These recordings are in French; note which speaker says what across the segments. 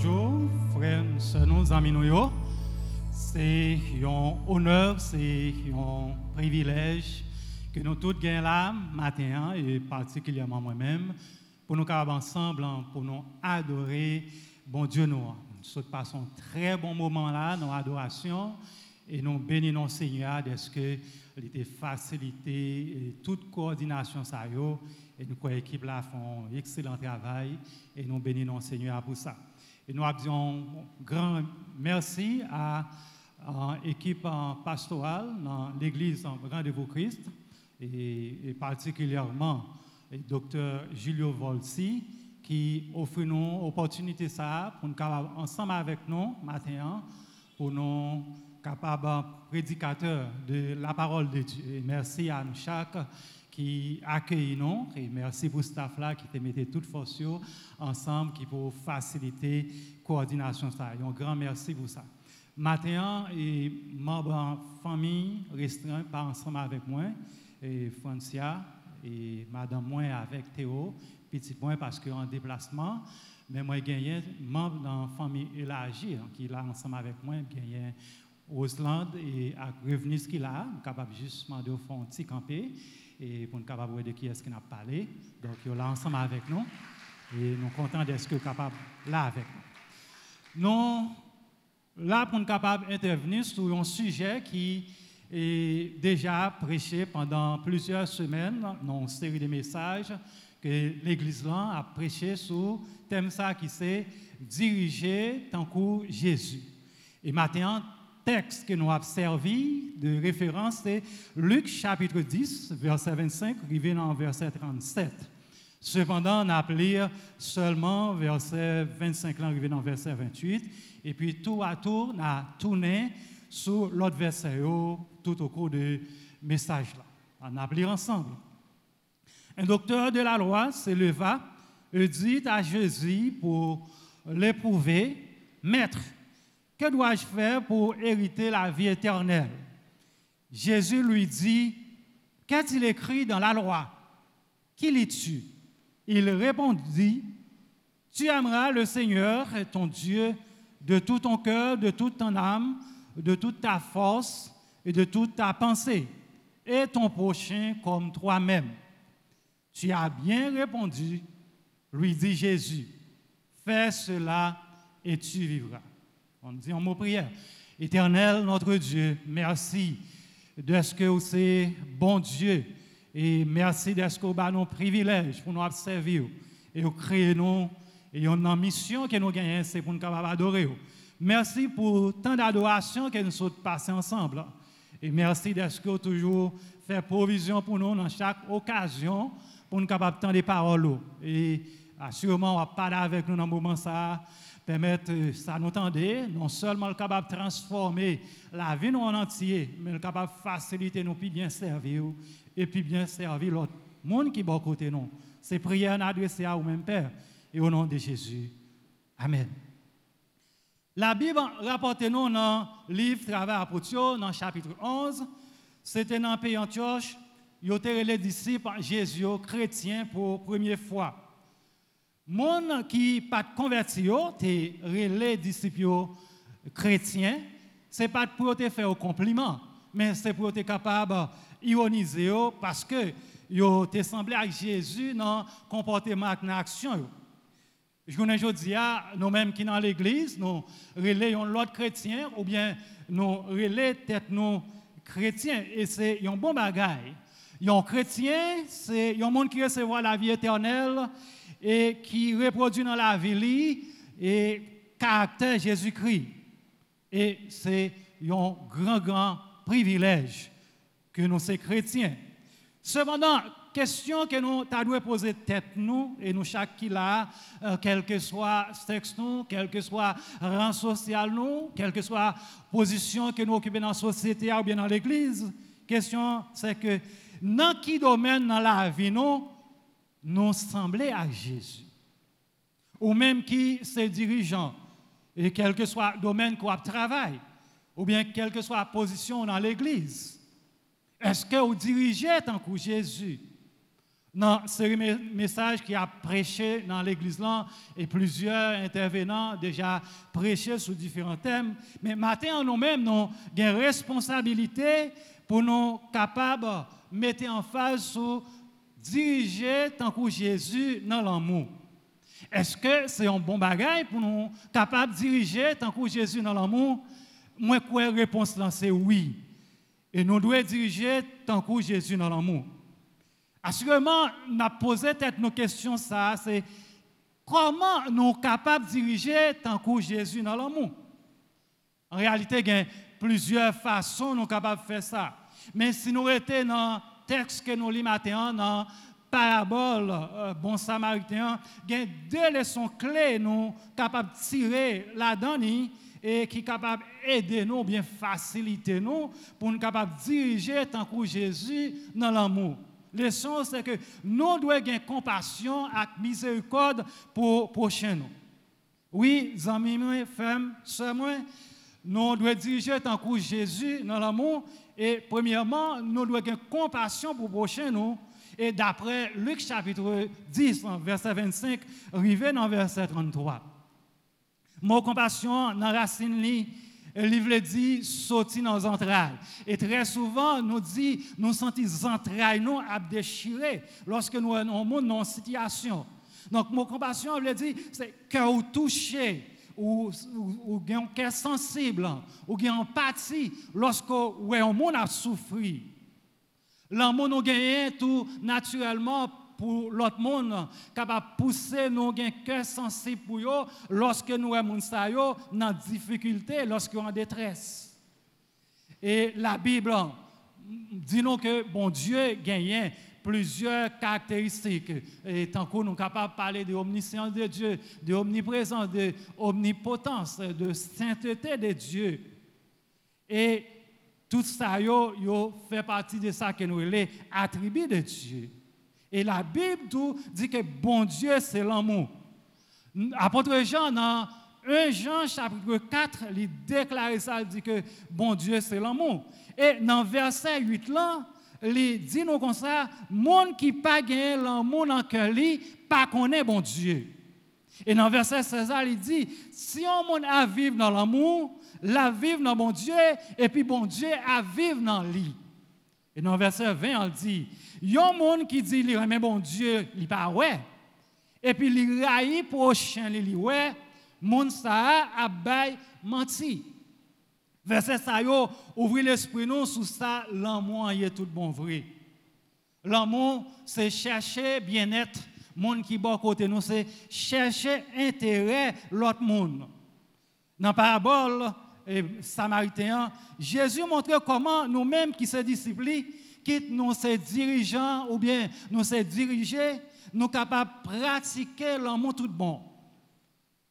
Speaker 1: bonjour, frères, nous, amis. C'est un honneur, c'est un privilège que nous tous gagnons là, matin, et particulièrement moi-même, pour nous ensemble, hein, pour nous adorer, bon Dieu, nous. Nous passons un très bon moment là, dans l'adoration, et nous bénissons Seigneur ce que était facilité et toute coordination ça et nous l'équipe là font un excellent travail et nous bénissons Seigneur pour ça. Et nous disons grand merci à l'équipe pastorale dans l'église en Rendez-vous Christ et, particulièrement le docteur Julio Volsi qui offre nous l'opportunité ça pour nous ensemble avec nous matin pour nous capables prédicateurs de la parole de Dieu. Merci à nous chaque qui accueille nous et merci pour ce staff là qui te mettait toute force ensemble qui pour faciliter la coordination ça. un grand merci pour ça. Matin et membres famille restreint pas ensemble avec moi et Francia et madame moi avec Théo petit point parce qu'en déplacement mais moi gagné membre dans la famille élargie hein, qui est là ensemble avec moi gagné Rosland et à revenir ce qu'il a, capable justement de faire un petit campé et pour nous capable de qui est-ce qu'il a parlé. Donc, il est là ensemble avec nous et nous sommes contents d'être capable là avec nous. Nous, là, pour nous capable d'intervenir sur un sujet qui est déjà prêché pendant plusieurs semaines dans une série de messages que l'Église a prêché sur thème ça qui c'est diriger tant que Jésus. Et maintenant, texte que nous avons servi de référence, c'est Luc chapitre 10, verset 25, arrivé dans verset 37. Cependant, on a appelé seulement verset 25, arrivé dans verset 28, et puis tout à tour, on a tourné sur l'autre verset tout au cours du message là. On a appelé ensemble. Un docteur de la loi se leva et dit à Jésus pour l'éprouver, Maître, que dois-je faire pour hériter la vie éternelle? Jésus lui dit, Qu'a-t-il écrit dans la loi? Qui lit-tu Il répondit, Tu aimeras le Seigneur, ton Dieu, de tout ton cœur, de toute ton âme, de toute ta force et de toute ta pensée, et ton prochain comme toi-même. Tu as bien répondu, lui dit Jésus. Fais cela et tu vivras. On dit en mot prière. Éternel, notre Dieu, merci de ce que vous êtes bon Dieu et merci de ce que vous avez nos privilèges pour nous servir et vous créer nous et une mission que nous gagnons, c'est pour nous adorer. Merci pour tant d'adoration que nous sommes passés ensemble. Et merci de ce que vous toujours fait provision pour nous dans chaque occasion pour nous capables de des paroles. Et assurément, on va parler avec nous dans ce moment ça permettre euh, ça nous non seulement capable de transformer la vie nous en entier, mais capable de faciliter nous puis bien servir et puis bien servir l'autre monde qui est à côté nous. C'est prière adressée à vous-même, Père, et au nom de Jésus. Amen. La Bible rapporte nous dans le livre Travail apôtre, dans le chapitre 11. C'était dans le pays Antioche, il y a les disciples Jésus chrétiens pour la première fois gens qui pas converti yo, te relais disciples chrétiens, c'est pas pour te faire un compliment, mais c'est pour te capable ironiser parce que yo te semblé à Jésus dans comportement et action. Je connais aujourd'hui, nous-mêmes qui dans l'église, nous relayons l'autre chrétien ou bien nous relayons tête nous chrétiens et c'est un bon bagage. Un chrétien, c'est un monde qui recevra la vie éternelle et qui reproduit dans la vie et caractère Jésus-Christ. Et c'est un grand, grand privilège que nous, ces chrétiens. Cependant, question que nous devons poser tête nous, et nous chaque qui là, euh, quel que soit sexe nous, quel que soit rang social nous, quelle que soit position que nous occupons dans la société ou bien dans l'église, question c'est que dans quel domaine dans la vie nous, nous sembler à Jésus. Ou même qui ses dirigeants, et quel que soit le domaine qu'on travaille, ou bien quelle que soit la position dans l'Église. Est-ce que vous dirigez tant que Jésus? dans ce message qui a prêché dans l'église là et plusieurs intervenants déjà prêché sur différents thèmes. Mais maintenant, nous-mêmes, nous avons une responsabilité pour nous capables de mettre en phase sur diriger tant que Jésus dans l'amour. Est-ce que c'est un bon bagage pour nous capables de diriger tant que Jésus dans l'amour? Moi, quoi réponse là, c'est oui. Et nous devons diriger tant que Jésus dans l'amour. Assurément, on a posé peut-être nos questions, ça, c'est comment nous sommes capables de diriger tant que Jésus dans l'amour? En réalité, il y a plusieurs façons nous de faire ça. Mais si nous étions dans texte que nous lisons maintenant, dans parabole euh, bon samaritain, il y a deux leçons clés nous capables de tirer là-dedans et qui capables d'aider nous, bien faciliter nous, pour nous capables de diriger tant que Jésus dans l'amour. Leçon, c'est que nous devons avoir compassion et miséricorde pour prochain nous. Oui, amis, femmes, sœurs, nous devons diriger tant que Jésus dans l'amour. Et premièrement, nous devons avoir compassion pour prochain nous. Et d'après Luc chapitre 10, verset 25, arrivé dans verset 33. Mon compassion dans la racine le livre dit sorti dans les entrailles. Et très souvent, nous dit, nous sentons les entrailles nous à déchirer lorsque nous sommes dans une situation. Donc, mon compassion, veut dire, c'est cœur touché, ou, ou, ou un cœur sensible, ou une empathie lorsque un monde a souffert. L'amour nous gagne tout naturellement pour l'autre monde, capable de pousser nos cœur sensible pour eux lorsque nous sommes dans difficulté, lorsque nous sommes en détresse. Et la Bible dit nous que bon Dieu gagne plusieurs caractéristiques. Et tant que nous sommes capables de parler de l'omniscience de Dieu, de l'omniprésence, de l'omnipotence, de sainteté de Dieu. Et tout ça, yo, yo fait partie de ça que nous les attributs de Dieu. Et la Bible dit que bon Dieu, c'est l'amour. Apôtre Jean, dans 1 Jean chapitre 4, il déclare ça, il dit que bon Dieu, c'est l'amour. Et dans verset 8 là, il dit nous comme ça, monde qui pas gagné l'amour dans cœur lui, pas connaît bon Dieu. Et dans verset 16, il dit, si on monde vivre dans l'amour, la vivre dans bon Dieu, et puis bon Dieu a vivre dans lui. Et dans verset 20, il dit, il y a un monde qui dit, mais bon Dieu, il pas ouais. Et puis il raille prochain, il dit, ouais, monde a menti. Verset ça, yo, ouvrir l'esprit nous sous ça, l'amour est tout bon vrai. L'amour, c'est chercher bien-être. Monde qui bon côté nous, c'est chercher intérêt l'autre monde. Dans la parabole, et samaritain, Jésus montrait comment nous-mêmes qui sommes disciples, quitte nous sommes dirigeants ou bien nous sommes dirigés, nous capables de pratiquer l'amour tout bon.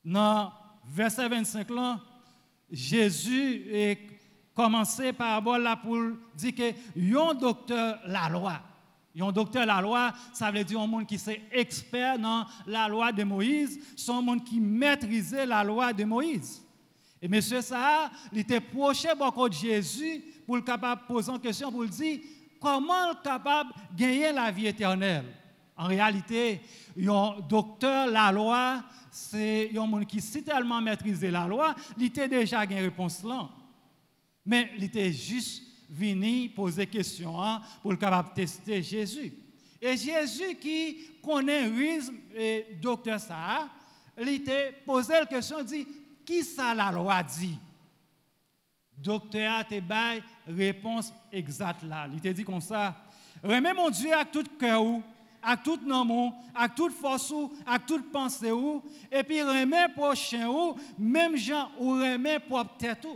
Speaker 1: Dans verset 25 là, Jésus est commencé par là pour dire que un docteur la loi. Un docteur la loi, ça veut dire un monde qui est expert dans la loi de Moïse, un monde qui maîtrisait la loi de Moïse. Et monsieur ça, il était proche beaucoup de Jésus pour le capable poser une question pour lui dire comment est capable de gagner la vie éternelle? En réalité, un docteur la loi, c'est un monde qui si tellement maîtrisé la loi, il était déjà une réponse là. Mais il était juste venu poser question hein, pour le capable tester Jésus. Et Jésus qui connaît risque et docteur ça, il était posé la question, dit qui ça la loi dit? Docteur te bail réponse exacte là. Il te dit comme ça. Remets mon Dieu avec tout cœur avec tout nom, avec toute force avec toute pensée et puis remets prochain ou même gens ou remets propre tête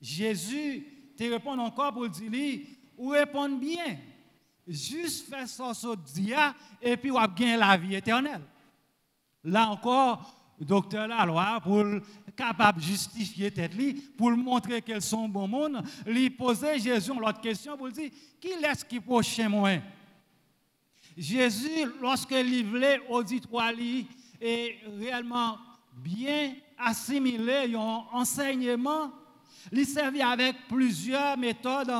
Speaker 1: Jésus te répond encore pour dire ou répondre bien. Juste faire ça dia et puis ou gagner la vie éternelle. Là encore docteur la loi pour capable de justifier tête pour montrer qu'elles sont bon monde, lui poser Jésus l'autre question pour dire qui est-ce qui prochain moi Jésus lorsqu'il voulait auditoire et réellement bien assimilé un enseignement, il servait avec plusieurs méthodes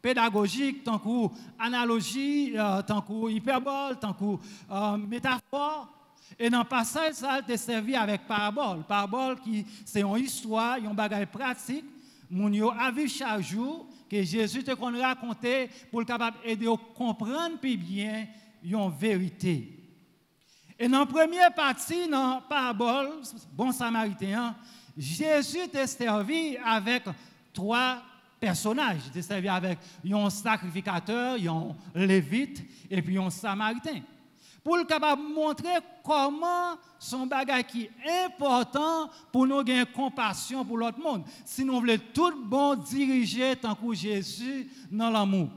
Speaker 1: pédagogique, tant que analogie, euh, tant que hyperbole, tant que euh, métaphore. Et dans le passage, ça a servi avec parabole. Parabole, qui c'est une histoire, un bagage pratique, mon yo vu chaque jour que Jésus te qu'on raconter pour le capable aider comprendre bien une vérité. Et dans la première partie, dans la parabole, bon samaritain, Jésus t'a servi avec trois personnages. Il t'a servi avec un sacrificateur, un lévite et puis un samaritain. Pour le capable montrer comment son bagage qui est important pour nous gagner compassion pour l'autre monde. Si nous voulons tout bon diriger tant que Jésus dans l'amour.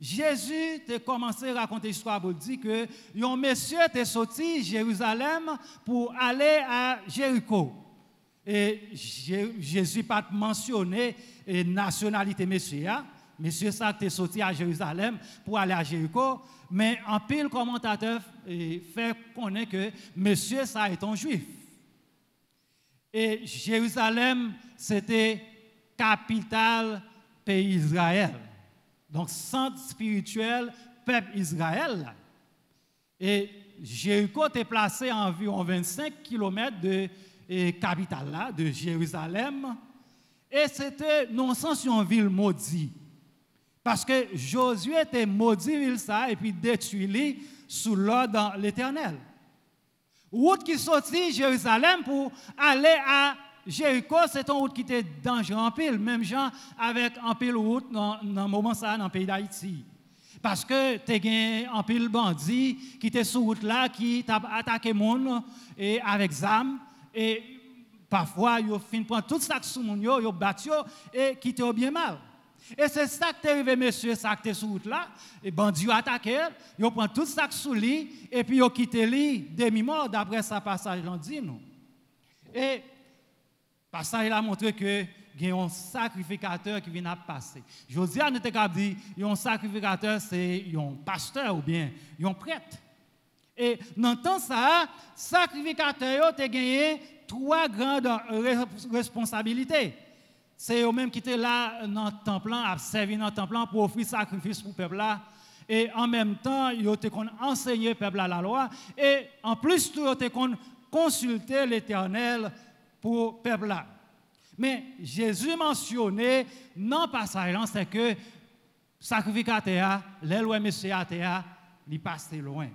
Speaker 1: Jésus a commencé à raconter l'histoire pour dire que un monsieur était sorti de Jérusalem pour aller à Jéricho. Et Jésus pas mentionné la nationalité monsieur. Hein. Monsieur ça était sorti à Jérusalem pour aller à Jéricho, mais un pile commentateur fait connaître que monsieur ça est un juif. Et Jérusalem, c'était capitale pays Israël. Donc, centre spirituel, peuple Israël. Et Jéricho est placé à environ 25 km de capitale de Jérusalem. Et c'était non sens une ville maudite. Parce que Josué était maudit ça et puis détruit sous l'ordre de l'Éternel. Route qui sortit de Jérusalem pour aller à Jéricho, c'est une route qui était dangereuse en pile, même gens avec un pile route dans le moment ça dans le pays d'Haïti. Parce que tu as un pile bandit qui était sur route là, qui t'a attaqué monde et avec zam et parfois ils fin prendre tout ça sur mon yo, yo battu et qui était bien mal. Et c'est ça qui est arrivé, monsieur, ça qui est sur route là. Et bandit a attaqué, il prend tout ça sous lui, et puis il quitté lui demi-mort d'après sa passage dans dit nous. Et passage a montré que il y a un sacrificateur qui vient à passer. Josia n'était pas dit, il y a un sacrificateur, c'est un pasteur ou bien un prêtre. Et dans le temps, ça, sacrificateur a gagné trois grandes responsabilités c'est eux-mêmes qui étaient là dans le temple, à servir dans le temple pour offrir sacrifice pour le peuple. Et en même temps, ils ont enseigné le peuple à la loi. Et en plus, ils ont consulté l'Éternel pour le peuple. Mais Jésus mentionnait dans le passage, c'est que sacrificateur, l'éloi monsieur il passe loin.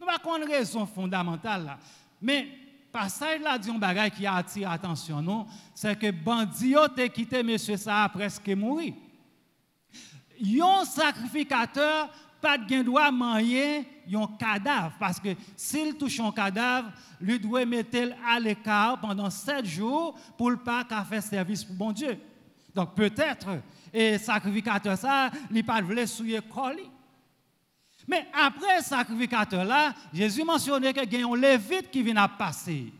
Speaker 1: Nous avons une raison fondamentale là. Mais passage là dit un qui attire l'attention non? C'est que bandit a quitté monsieur ça presque mourir un sacrificateur pas de droit manger un cadavre. Parce que s'il touche un cadavre lui doit mettre à l'écart pendant sept jours pour ne pas faire service pour bon Dieu. Donc peut-être et sacrificateur ça il pas voulu souiller colis mais après le sacrificateur là, Jésus mentionnait qu'il y a un lévite qui vient à passer.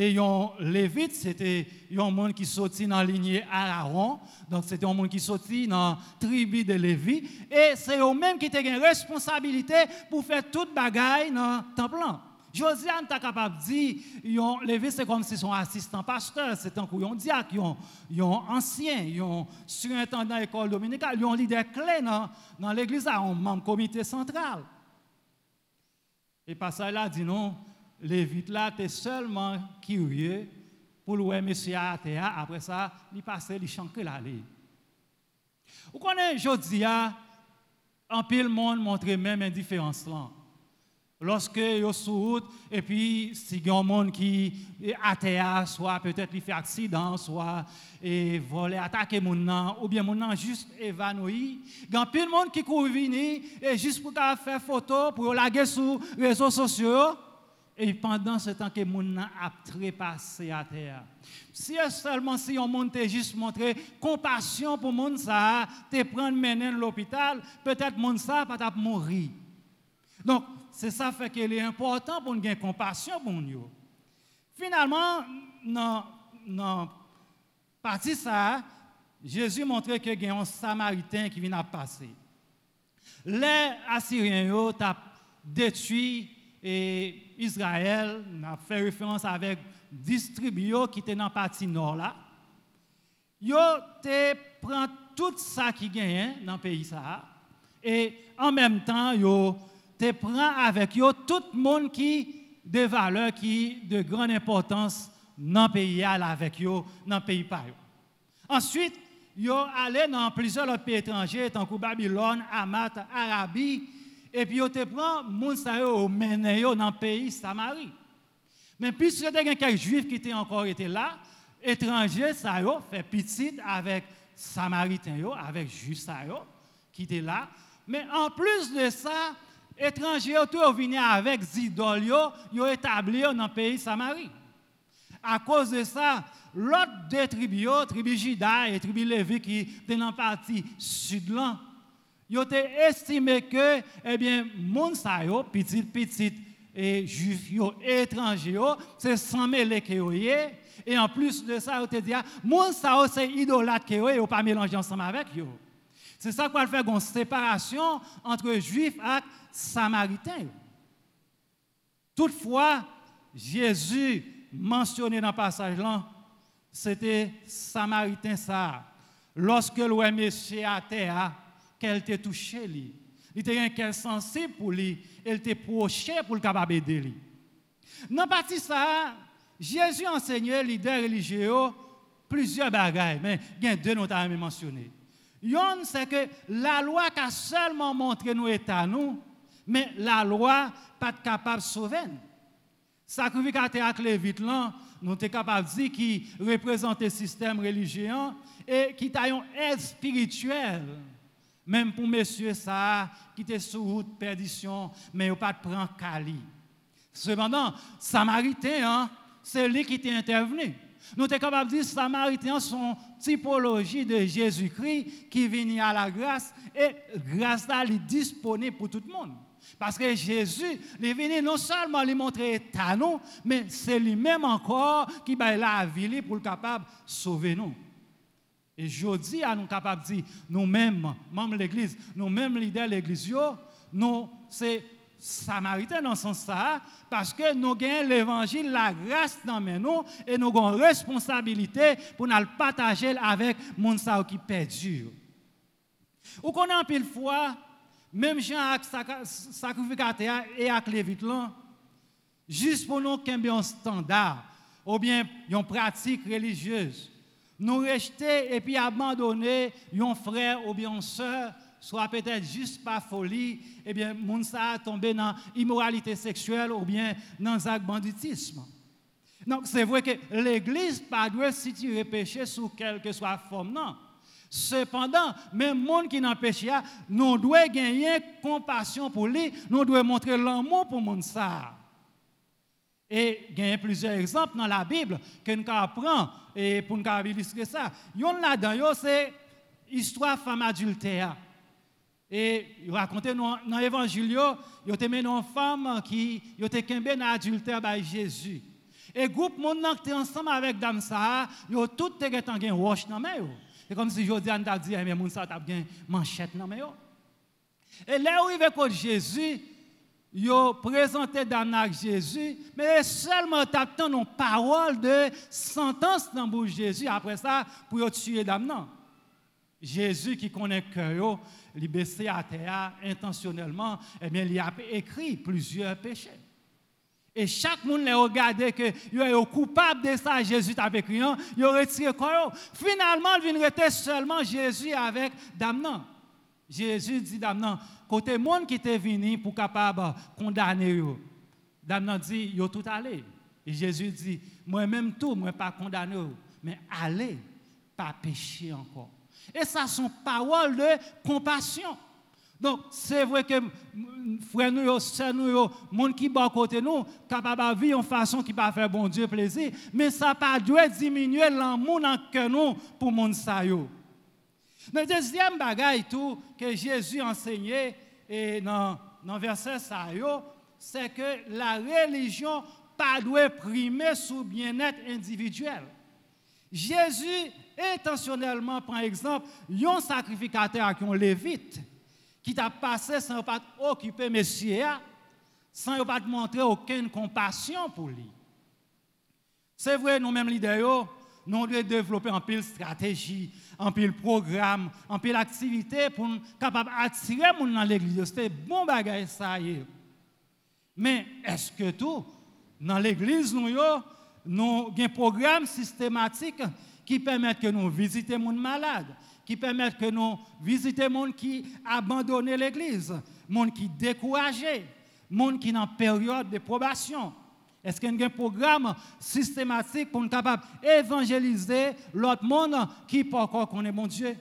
Speaker 1: Et un lévite, c'était un monde qui sortit dans la lignée Aaron. Donc, c'était un monde qui sortit dans la tribu de Lévi. Et c'est eux-mêmes qui ont une responsabilité pour faire toute bagaille dans le temple. Josiane est capable de dire, Lévi, c'est comme si son assistant pasteur, c'est un coup, un diacre, un ancien, un surintendant de l'école dominicale, un leader clé dans, l'église, un membre comité central. Et ça, là, dit non, Lévi, là, tu es seulement curieux pour le monsieur à après ça, il passe, il chante là. Vous connaissez, je en pile monde montre même indifférence là. Lorsque yo route et puis si y a un monde qui est à soit peut-être il fait accident, soit et voler attaquer mon ou bien mon juste évanoui, il y a de monde qui court venir et juste pour faire photo pour laguer sur les réseaux sociaux et pendant ce temps que mon a trépassé à terre. Si seulement si on monde juste montré compassion pour mon ça, te prendre mener l'hôpital, peut-être mon ça pas mourir. Donc c'est ça fait qu'il est important pour nous avoir compassion pour nous. Finalement, dans la partie ça, Jésus montrait qu'il y a un Samaritain qui vient de passer. Les Assyriens ont détruit Israël, on a fait référence avec 10 tribus qui étaient dans la partie nord là. yo te prend tout ça qui gagne dans le pays ça et en même temps yo te prend avec yo tout le monde qui des valeurs qui de grande importance dans le pays avec yo dans le pays pas ensuite yo allé dans plusieurs autres pays étrangers tant que Babylone Hamath Arabie et puis yo te sa yo mené dans le pays Samarie. Mais puisque il y a quelques juifs qui étaient encore été là étrangers ça fait petite avec samaritains avec juifs qui étaient là. Mais en plus de ça étrangers tout venus avec idoles yo yo établi dans le pays Samarie à cause de ça l'autre deux tribus tribu Juda et tribu Lévi qui étaient dans la partie sud là yo estimé que eh bien moun sa yo petit petit et juifs étrangers c'est sans mêler et en plus de ça, on te dit, mon ça c'est idolâtre que ne pas mélanger ensemble avec eux. C'est ça qu'on fait une séparation entre juifs et samaritains. Toutefois, Jésus mentionné dans le passage là, c'était samaritain ça. Lorsque le monsieur à terre, qu'elle t'a touché lui. Il était qu'elle sensible pour lui, elle t'a proché pour le capable d'aider lui. Dans partie ça, Jésus enseignait les leaders religieux plusieurs bagailles, mais il y a deux notes à mentionner. Yon, c'est que la loi a seulement montré nous état nous, mais la loi pas capable de sauver. Sacrificateur avec les vite nous sommes capables de dire qui représente le système religieux et qui a une aide spirituelle. Même pour messieurs ça, qui était sous route perdition, mais pas de prendre Cali. Cependant, Samaritain, hein, c'est lui qui est intervenu. Nous sommes capables de dire que les Samaritains sont typologie de Jésus-Christ qui vient à la grâce et grâce là, est disponible pour tout le monde. Parce que Jésus, est venu non seulement lui montrer à nous, mais c'est lui-même encore qui va la vie pour le capable de sauver nous. Et je dis à nous capables de dire, nous-mêmes, membres de l'Église, nous-mêmes leaders de l'Église, nous, c'est Samaritains dans ce sens-là, parce que nous avons l'évangile, la grâce dans nous, et nous avons responsabilité pour nous partager avec les gens qui perdu. Ou qu'on a pile fois, même gens avec sacrificateur et avec les vitres, juste pour nous qu'il un standard, ou bien une pratique religieuse, nous rejeter et puis abandonner un frère ou bien une soit peut-être juste par folie, eh bien, moun a tombé dans l'immoralité sexuelle ou bien dans le banditisme. Donc, c'est vrai que l'Église pas doit situer péché sous quelle que soit forme, non. Cependant, même monde qui n'a péché, nous devons gagner compassion pour lui, nous devons montrer l'amour pour monde. Et il y a plusieurs exemples dans la Bible que nous apprenons et pour nous illustrer ça. Yon là-dedans, c'est l'histoire femme adultère. Et il racontait dans l'évangile, il était une femme qui était tombée dans l'adultère par Jésus. Et le groupe qui était ensemble avec dame ça, ils tout était en roche dans main. C'est comme si Jodiane t'a dit mais moun ça t'a bien manchette dans main. Et là où il avec Jésus, il présenté dame à Jésus, mais seulement t'attend une parole de sentence dans bouche Jésus après ça pour tuer dame non. Jésus qui connaît cœur, il à intentionnellement, eh bien, il a écrit plusieurs péchés. Et chaque monde a regardé que il est coupable de ça, Jésus t'a écrit, il a retiré quoi. Finalement, il vient seulement Jésus avec Damnan. Jésus dit Damnan, côté monde qui était venu pour capable condamner Damnan dit, yo tout allé. Et Jésus dit, moi-même tout, moi pas condamné, mais allez, pas pécher encore. Et ça sont paroles de compassion. Donc, c'est vrai que frères nous, sœurs nous, monde qui bat côté nous, capable de vivre en façon qui va faire bon Dieu plaisir, mais ça pas doit diminuer l'amour dans que nous pour monde ça. Le deuxième bagaille tout que Jésus enseignait et dans dans verset ça c'est que la religion pas doit primer sous bien-être individuel. Jésus intentionnellement, par exemple, un sacrificateur qui un lévite, qui t'a passé sans pas occuper monsieur, sans pas montrer aucune compassion pour lui. C'est vrai, nous-mêmes, leaders, nous devons développer un pile stratégie, un pile programme, un pile activité pour capable attirer gens dans l'église. C'est bon bagage ça y. Mais est-ce que tout dans l'église nous nous avons un programme systématique qui permet que nous visitions les malades, qui permet que nous visitions les gens qui abandonnent l'église, les gens qui découragés, les gens qui sont en période de probation. Est-ce qu'il y a un programme systématique pour nous capable évangéliser l'autre monde qui pas encore connaît mon Dieu?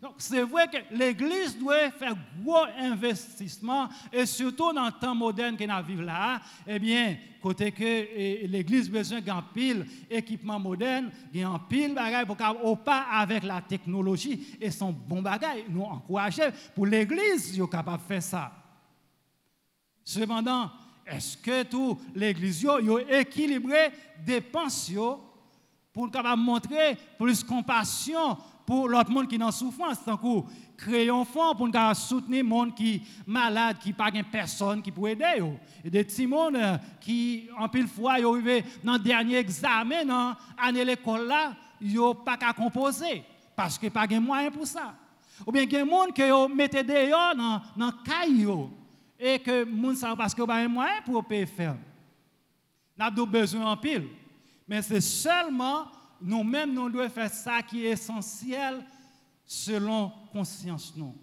Speaker 1: Donc, c'est vrai que l'Église doit faire gros investissement, et surtout dans le temps moderne que nous vivons là, eh bien, côté que l'Église a besoin d'un pile équipement moderne, il y a un pile bagaille pour au pas avec la technologie, et son bon bagaille, nous encourager pour l'Église, est capable de faire ça. Cependant, est-ce que l'Église a équilibré des pensions pour montrer plus compassion pour l'autre monde qui est en souffrance, que créer un fonds pour soutenir les gens qui sont malades, qui pas personne qui peut aider. Et des petits monde euh, qui, en pile fois, sont arrivés dans le dernier examen, dans l'année l'école là, ils n'ont pas qu'à composer, parce qu'ils n'ont pas de moyens pour ça. Ou bien, il y a des gens qui mettent dehors dans le caillou, et que les gens parce qu'ils n'ont pas de moyens pour payer faire. Nous avons besoin en pile. Mais c'est seulement nous-mêmes, nous devons faire ça qui est essentiel selon conscience. Nous.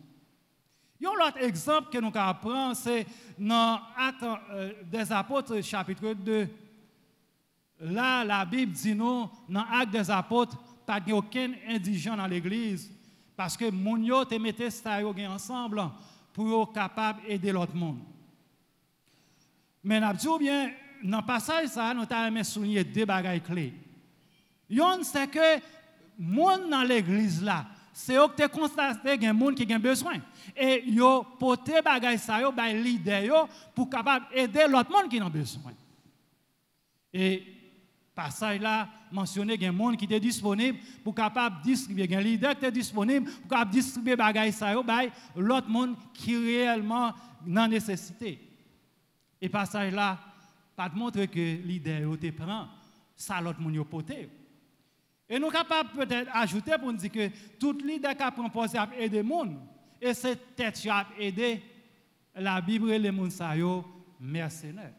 Speaker 1: Il y a un autre exemple que nous apprendre, c'est dans Actes euh, des Apôtres, chapitre 2. Là, la Bible dit nous, dans Actes des Apôtres, pas aucun indigent dans l'Église, parce que mon yo te mettait ça ensemble pour être capable d'aider l'autre monde. Mais nous bien, dans le passage, nous avons souligné deux bagages clés. Yon, c'est que monde dans l'église là, c'est eux qui constaté qu'il y a qui ont besoin. Et yo porté bagay ça yo bay yo pour capable aider l'autre monde qui a besoin. Et passage là mentionné qu'il y a gens qui étaient disponibles pour capable distribuer, un leader qui disponible pour distribuer bagay ça yo bay l'autre monde qui réellement dans nécessité. Et passage là pas montrer que yo te prend ça l'autre monde yo porté. Et nous sommes capables peut-être ajouter pour nous dire que tout leader qui a proposé à aider les gens, et c'est tête qui a aidé la Bible et les gens mercenaires.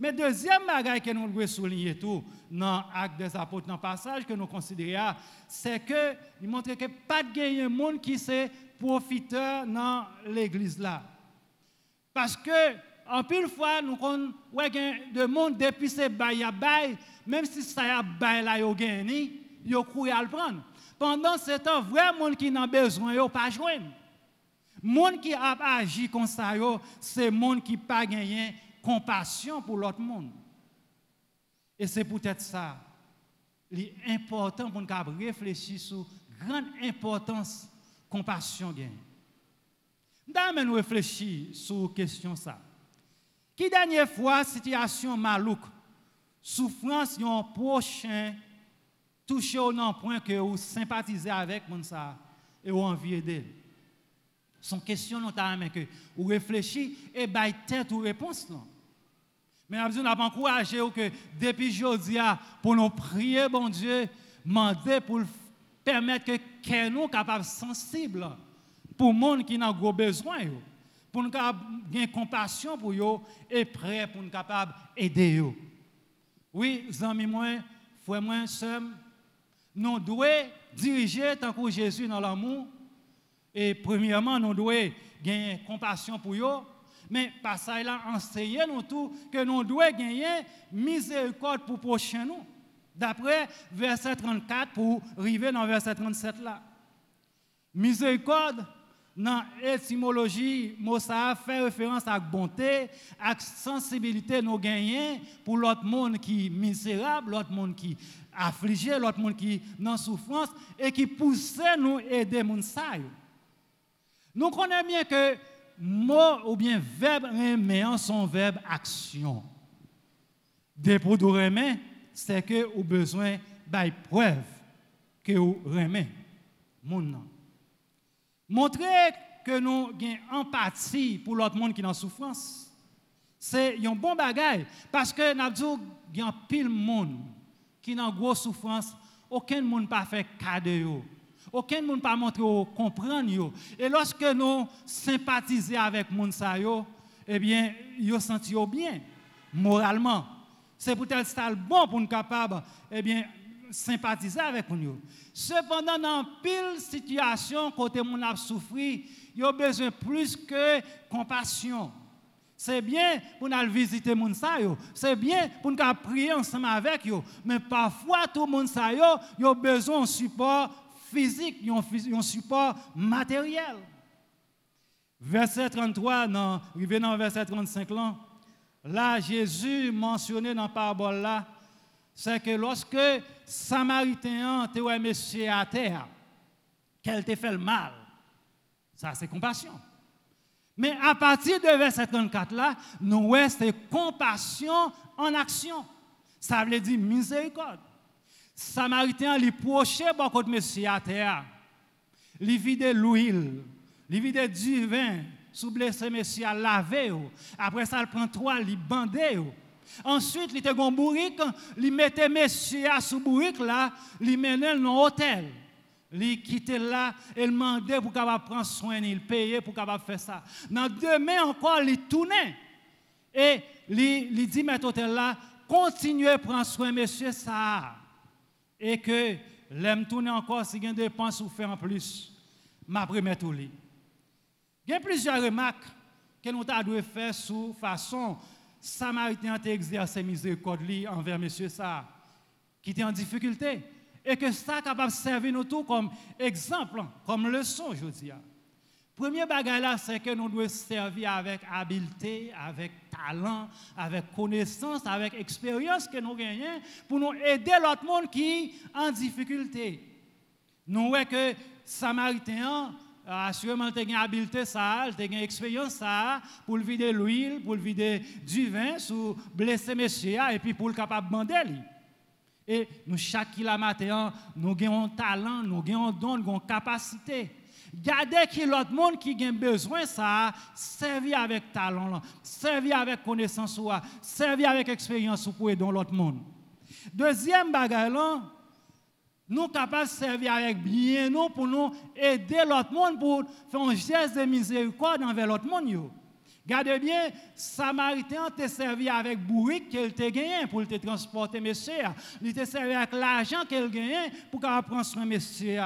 Speaker 1: Mais deuxième bagage que nous devons souligner tout dans l'acte des apôtres, dans le passage que nous considérons, c'est que il montre que pas de monde qui c'est profiteur dans l'église là. Parce que en pile fois nous avons de monde depuis ces bail même si ça a bail là yo gagné, yo courir à le prendre. Pendant ce temps, vrai monde qui n'a besoin yo pas joindre. Monde qui a agi comme ça c'est monde qui pas gagné compassion pour l'autre monde. Et c'est peut-être ça l'important pour nous réfléchir sur la grande importance compassion gagne. Nous réfléchir sur la question ça. Qui dernière fois situation malouque souffrance yon prochain touché au point que vous sympathisez avec mon ça et vous envie d'elle? Son question notamment que vous réfléchissez et bail tête ou réponse non? Mais nous avons encouragé que depuis aujourd'hui pour nous prier bon Dieu, demander pour permettre que nous capables sensibles pour les gens qui ont gros besoin pour nous avoir compassion pour eux et prêt pour nous capables d'aider eux. Oui, amis moi, frère moi, sœur, nous devons diriger tant que Jésus dans l'amour. Et premièrement, nous devons gagner compassion pour eux. Mais par ça, il a enseigné nous tout que nous devons gagner miséricorde pour prochain nous. D'après verset 34 pour arriver dans verset 37 là. Miséricorde, dans l'étymologie, ça fait référence à la bonté, à la sensibilité nous gagnons pour l'autre monde qui est misérable, l'autre monde qui est affligé, l'autre monde qui est dans souffrance et qui pousse nous aider les gens. Nous connaissons bien que mot ou bien verbe remet son verbe action. Dépôt de remet, c'est que vous besoin de preuve que vous remet. Mon Montrer que nous avons empathie pour l'autre monde qui est en souffrance, c'est un bon bagage. Parce que nous avons pile monde qui dans grosse souffrance, aucun monde pas fait cadeau. Aucun monde pas montré comprendre Et lorsque nous sympathisons avec yo, eh bien, bien moralement. C'est peut-être ça bon pour nous capable eh bien sympathiser avec nous. Cependant dans pile situation côté moun a souffri, il a besoin plus que compassion. C'est bien pour nous visiter moun sa c'est bien pour nous prier ensemble avec eux, mais parfois tout le monde a besoin de support physique, un support matériel. Verset 33, non, dans verset 35 là, là Jésus mentionné dans la parabole là, c'est que lorsque Samaritain te ouais monsieur à terre, qu'elle te fait le mal, ça c'est compassion. Mais à partir de verset 34 là, nous voyons c'est compassion en action. Ça veut dire miséricorde. Samaritain lui proché beaucoup de monsieur à terre. Il l'huile, il vide du vin, sous blessé monsieur à laver. Après ça, il prend trois, il bande. Ensuite, il était un bourrique, il mettait à sous bourrique là, il menait dans l'hôtel. Il quittait là, il demandait pour capable prendre soin, il payait pour capable faire ça. Dans demain encore, il tournait. Et il dit, mais hôtel là, continuez à prendre soin, monsieur, ça. Et que l'aime tourner encore, si il y a des dépenses ou faire en plus, ma première tout Il y a plusieurs remarques que nous devons faire sur façon Samaritain a exercé miséricorde envers monsieur ça, qui était en difficulté. Et que ça capable de servir nous tous comme exemple, comme leçon, je dis. Premier bagage là, c'est que nous devons servir avec habileté, avec talent, avec connaissance, avec expérience que nous gagnons pour nous aider l'autre monde qui est en difficulté. Nous voyons que Samaritain assurément, tu as une habileté, ça, tu as une expérience, ça, pour vider l'huile, pour vider du vin, pour blesser monsieur, et puis pour le capable de bander. Et nous, chaque matin, nous avons un talent, nous avons un don, nous avons une capacité. Gardez qui l'autre monde qui a besoin ça, servir avec talent, servir avec connaissance, servir avec expérience pour aider l'autre monde. Deuxième bagage nous capables de servir avec bien nous pour nous aider l'autre monde, pour faire un geste de miséricorde envers l'autre monde. Gardez bien, Samaritain t'a servi avec bourrique qu'il t'a gagné pour te transporter, monsieur. Il t'a servi avec l'argent qu'il gagné pour qu'il prenne soin, monsieur.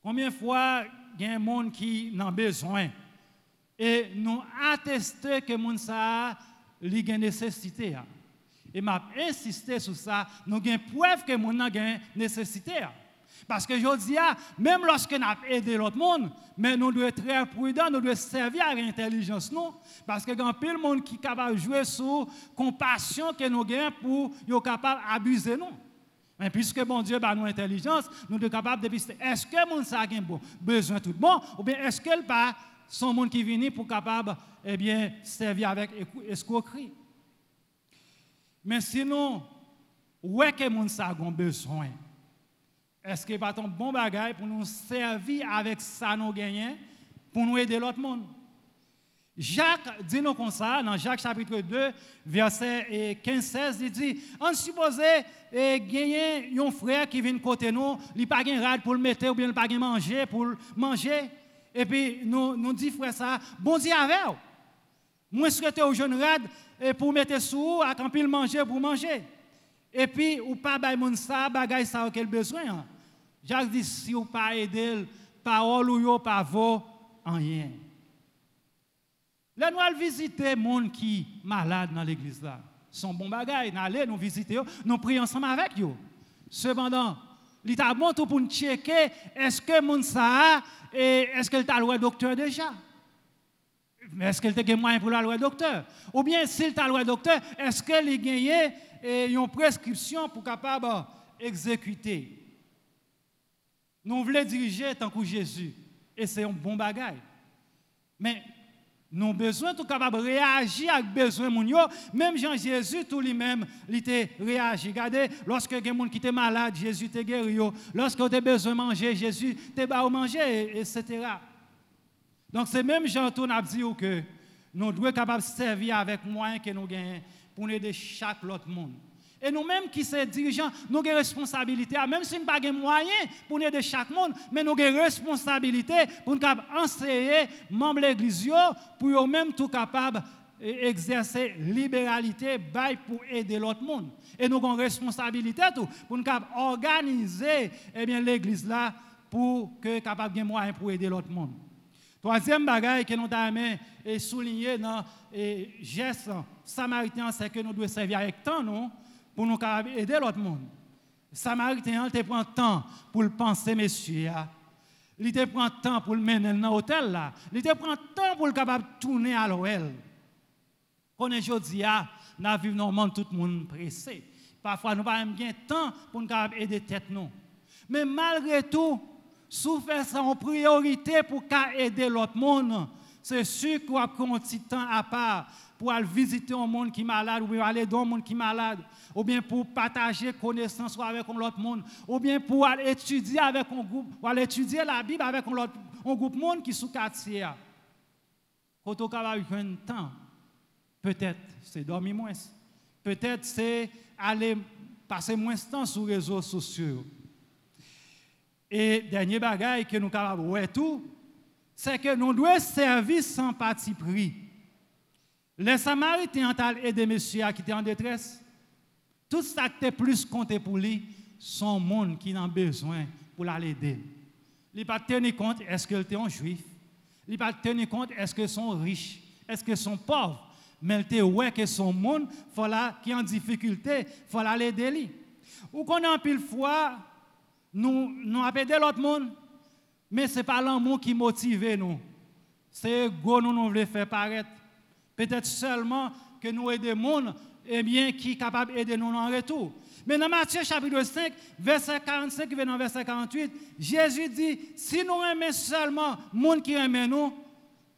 Speaker 1: Combien de fois il y a un monde qui en a besoin? Et nous attestons que monde a une nécessité. Et m'a insisté sur ça, nous avons preuve que mon a une nécessité. Parce que je dis, ah, même lorsque nous avons aidé l'autre monde, mais nous devons être très prudents, nous devons servir à l'intelligence, non? Parce que quand de monde qui est capable de jouer sur compassion que nous avons pour être capable d'abuser, non? Mais puisque bon Dieu a nous intelligence, nous sommes capables de dépister est-ce que mon ça a besoin tout bon ou bien est-ce qu'elle pas son monde qui vient pour capable eh bien servir avec escroquerie? Mais sinon, où est que mon ça a besoin? Est-ce qu'il pas un bon bagage pour nous servir avec ça nous pour nous aider l'autre monde? Jacques dit nous comme ça, dans Jacques chapitre 2, verset 15-16, il dit, on suppose eh, gagner un frère qui vient côté nous, il n'a pas de rade pour le mettre ou bien il n'a pas de manger pour manger. Et puis nous, nous dit frère ça, bon Dieu vous. Moi, je souhaite au jeune rad et pour mettre sous, à quand il manger pour manger. Et puis, ou pas bay moun ça, bagay ça quel besoin. Hein. Jacques dit si ou pas aider, parole ou yo pas vaut rien. Là, nous allons visiter les gens qui sont malades dans l'église là. Son bon bagay, nous allons nous visiter, nous prions ensemble avec eux. Cependant, il est pour checker est-ce que mon ça est-ce qu'il a le docteur déjà est-ce qu'il a moyen pour le docteur? Ou bien, s'il a le docteur, est-ce qu'il a gagné une prescription pour capable exécuter Nous voulons diriger tant que Jésus. Et c'est un bon bagage. Mais nous avons besoin de capable réagir avec besoin de Même Jean-Jésus, tout lui-même, il était réagi. Regardez, lorsque quelqu'un qui était malade, Jésus t'a guéri. Lorsque tu as besoin de manger, Jésus t'a manger, etc. Donc c'est même Jean-Tourne a dit que nous devons être capables de servir avec moyens que nous gagnons pour aider chaque autre monde. Et nous-mêmes qui sommes dirigeants, nous avons responsabilité, même si nous n'avons pas de moyens pour aider chaque monde, mais nous avons responsabilité pour nous enseigner membres de l'Église pour eux-mêmes tout capables exercer libéralité pour aider l'autre monde. Et nous avons responsabilité tout, pour nous organiser eh l'Église là pour que capable de moyens pour aider l'autre monde. Troisième bagaille que nous avons souligné dans le geste samaritain, c'est que nous devons servir avec temps, pour nous aider l'autre monde. Samaritain, il prend temps pour le penser, monsieur. Il te prend temps pour le mener dans l'hôtel là. Il te prend temps pour le capable tourner à l'OL. Quand on est aujourd'hui, nous vivons dans le monde tout le monde pressé. Parfois, nous n'avons pas bien temps pour nous aider tête nous. Mais malgré tout, faites ça en priorité pour aider l'autre monde, c'est sûr qu'on va prendre un petit temps à part pour aller visiter un monde qui est malade, ou aller dans un monde qui est malade, ou bien pour partager connaissances avec l'autre monde, ou bien pour aller étudier avec un groupe, ou étudier la Bible avec un, groupe de monde qui est sous quartier. Quand on a un temps, peut-être c'est dormir moins, peut-être c'est aller passer moins de temps sur les Et dernier bagage que nous avons ouais tout, c'est que nous devons servir sans parti pris. Les Samaritains ont aidé monsieur qui était en détresse. Tout ça qui est plus compté pour lui, son monde qui a besoin pour l'aider. Il n'a pas tenu compte est-ce qu'il était un juif. Il n'a pas tenu compte est-ce qu'ils sont riches, est-ce qu'ils sont pauvres. Mais il était ouais que son monde qui est en difficulté, il faut l'aider. Ou qu'on a un pile fois, nous, nous appelons l'autre monde, mais ce n'est pas l'amour qui motive nous. C'est go nous nous voulons faire paraître. Peut-être seulement que nous aidons des gens eh bien, qui sont capables d'aider nous en retour. Mais dans Matthieu chapitre 5, verset 45, verset 48, Jésus dit, si nous aimons seulement les gens qui aiment nous,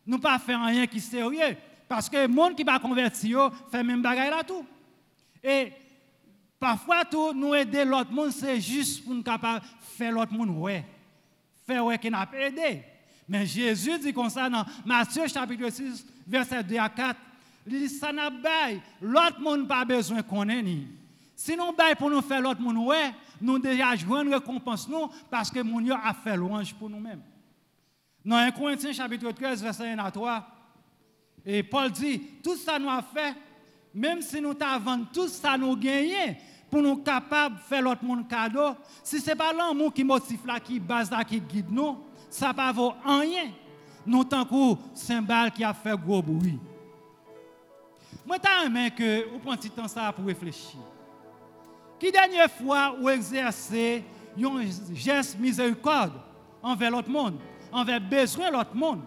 Speaker 1: nous ne pas faire rien qui est sérieux. Parce que les gens qui ne converti, fait même bagaille là tout. Et parfois, tout, nous aider l'autre monde, c'est juste pour nous capables faire l'autre monde ouais. Faire ouais qui n'a pas aidé. Mais Jésus dit comme ça dans Matthieu chapitre 6, verset 2 à 4. Il dit, ça n'a pas l'autre monde pas besoin qu'on ait ni. Si nous bail pour nous faire l'autre monde, ouais, nous déjà jouons une récompense parce que mon Dieu a fait louange pour nous-mêmes. Dans 1 Corinthiens chapitre 13, verset 1 à 3, et Paul dit, tout ça nous a fait, même si nous t'avons tout ça nous gagné, pour nous capables de faire l'autre monde cadeau, si ce n'est pas l'amour qui motive là, qui base là, qui guide nous, ça ne va vaut rien. Nous, tant que cymbale qui a fait gros bruit. Moi, aimé que vous preniez temps pour réfléchir. Qui dernière fois vous exercez un geste miséricorde envers l'autre monde, envers besoin de l'autre monde?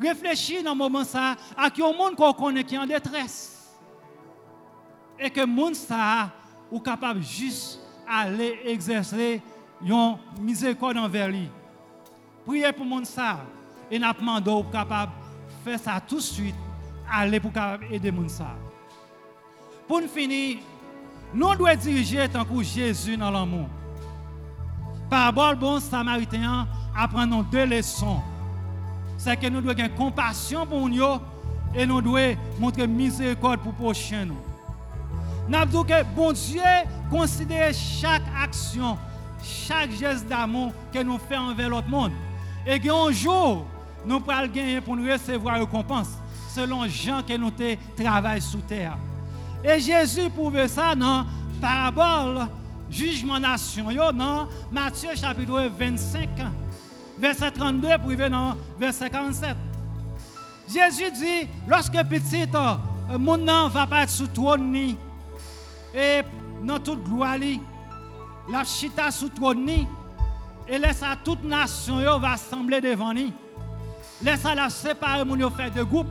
Speaker 1: Réfléchis dans le moment ça à qui un monde qu'on connaît qui est en détresse. Et que le monde ça capable juste aller exercer une miséricorde envers lui. Priez pour le monde et nous demandons capable faire ça tout de suite, aller pour aider le monde. Pour finir, nous devons diriger tant que Jésus dans l'amour. Parabole bon samaritain apprend deux leçons. C'est que nous devons avoir compassion pour nous et nous devons montrer miséricorde pour les prochains. Nous devons que bon Dieu considère chaque action, chaque geste d'amour que nous faisons envers l'autre monde. Et qu'un jour, nous pourrons gagner pour nous recevoir récompense selon Jean que nous travaillons sous terre. Et Jésus pouvait ça dans parabole jugement nation dans Matthieu chapitre 25 verset 32 pour dans verset 47. Jésus dit lorsque petit euh, mon nom va pas être sous trône et dans toute gloire la chita sous trône et laisse à toute nation va assembler devant lui. Laisse à la séparer mon faire de groupe.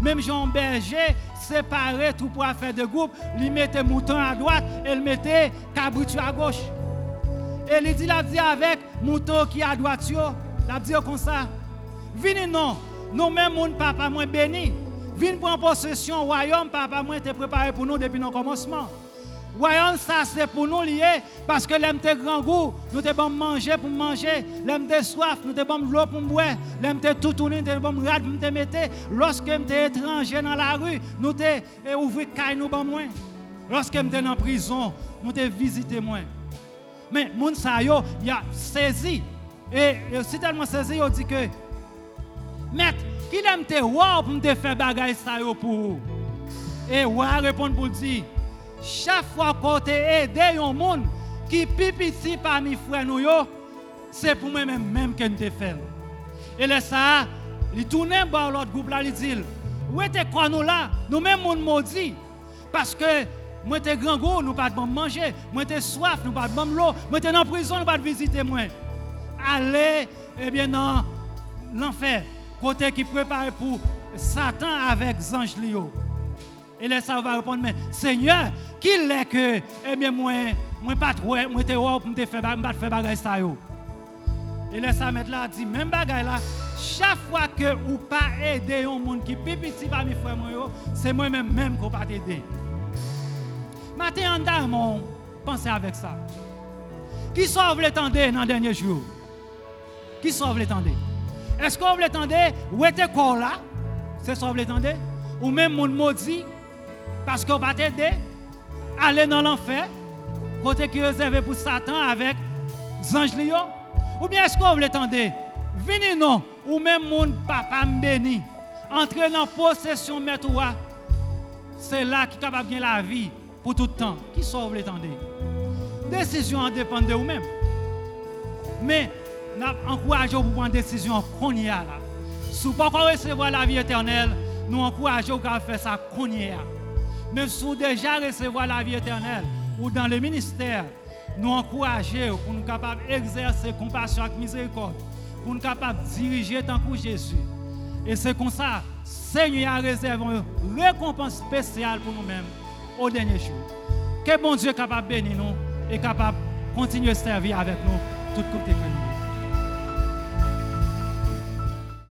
Speaker 1: Même Jean Berger séparé tout pour faire de groupe, il mettait mouton à droite et il mettait cabritu à gauche. Et il dit, il dit avec mouton qui est à droite, a dit comme ça. Venez non, nous même mon papa moins béni. Venez prendre possession royaume, papa moins était préparé pour nous depuis le commencement. Voyons ça, c'est pour nous lier, parce que l'aime grand goût, nous te bon manger pour manger, l'aime soif, nous te bon l'eau pour boire, l'aime tout tourner, nous te bon rad pour te mettre. Lorsque nous étranger dans la rue, nous te ouvrir caille nous bon moins. Lorsque j'étais en prison, nous avons visité moi. Mais mon sa yo, il a saisi. Et c'est tellement saisi, il dit que, maître, qui aime te voir pour me faire bagay ça pour? Et ouais répond pour dire, chaque fois qu'on te aidé un monde qui pipi parmi frères nous c'est pour moi-même même que nous te fait. Et là ça, il tourne vers l'autre groupe là, il dit, où était quoi nous là? Nous maudit. Parce que moi, t'es grand goût, nous pas de manger. Moi, t'es soif, nous pas de l'eau. Moi, t'es en prison, nous pas de visiter moi. Allez, eh bien, dans l'enfer. Côté qui prépare pour Satan avec Zange Lio. Et là, ça va répondre, mais Seigneur, qui est que, eh bien, moi, moi, pas trop, moi, t'es pour me faire, faire bagage ça, yo. Et là, ça mettre là, dit, même bagage là, chaque fois que ou pas aider un monde qui petit parmi frères, c'est moi-même même qui pas t'aider. Matin pensez avec ça. Qui sauve l'étendard dans les derniers jours? Qui sauve l'étendard? Est-ce qu'on veut l'étendard? Où était quoi là? C'est sauve l'étendard? Ou même mon maudit? Parce qu'on va t'aider? Aller dans l'enfer? Côté qui réservé pour Satan avec anges Ou bien est-ce qu'on veut l'étendard? Venez non, ou même mon papa béni. Entrer dans possession de c'est là qui est capable de la vie pour tout le temps. Qui sauve l'étendard? Décision en dépend de vous-même. Mais, nous encourageons pour prendre une décision qu'on y a. Si vous ne pouvez pas recevoir la vie éternelle, nous encourageons à faire ça qu'on y a. Mais si vous déjà recevoir la vie éternelle ou dans le ministère, nous encourageons pour nous capables d'exercer compassion et miséricorde, pour nous capables de diriger tant que Jésus. Et c'est comme ça, Seigneur a réservé une récompense spéciale pour nous-mêmes au dernier jour. Que bon Dieu est capable de bénir nous et capable de continuer à servir avec nous tout côté que nous.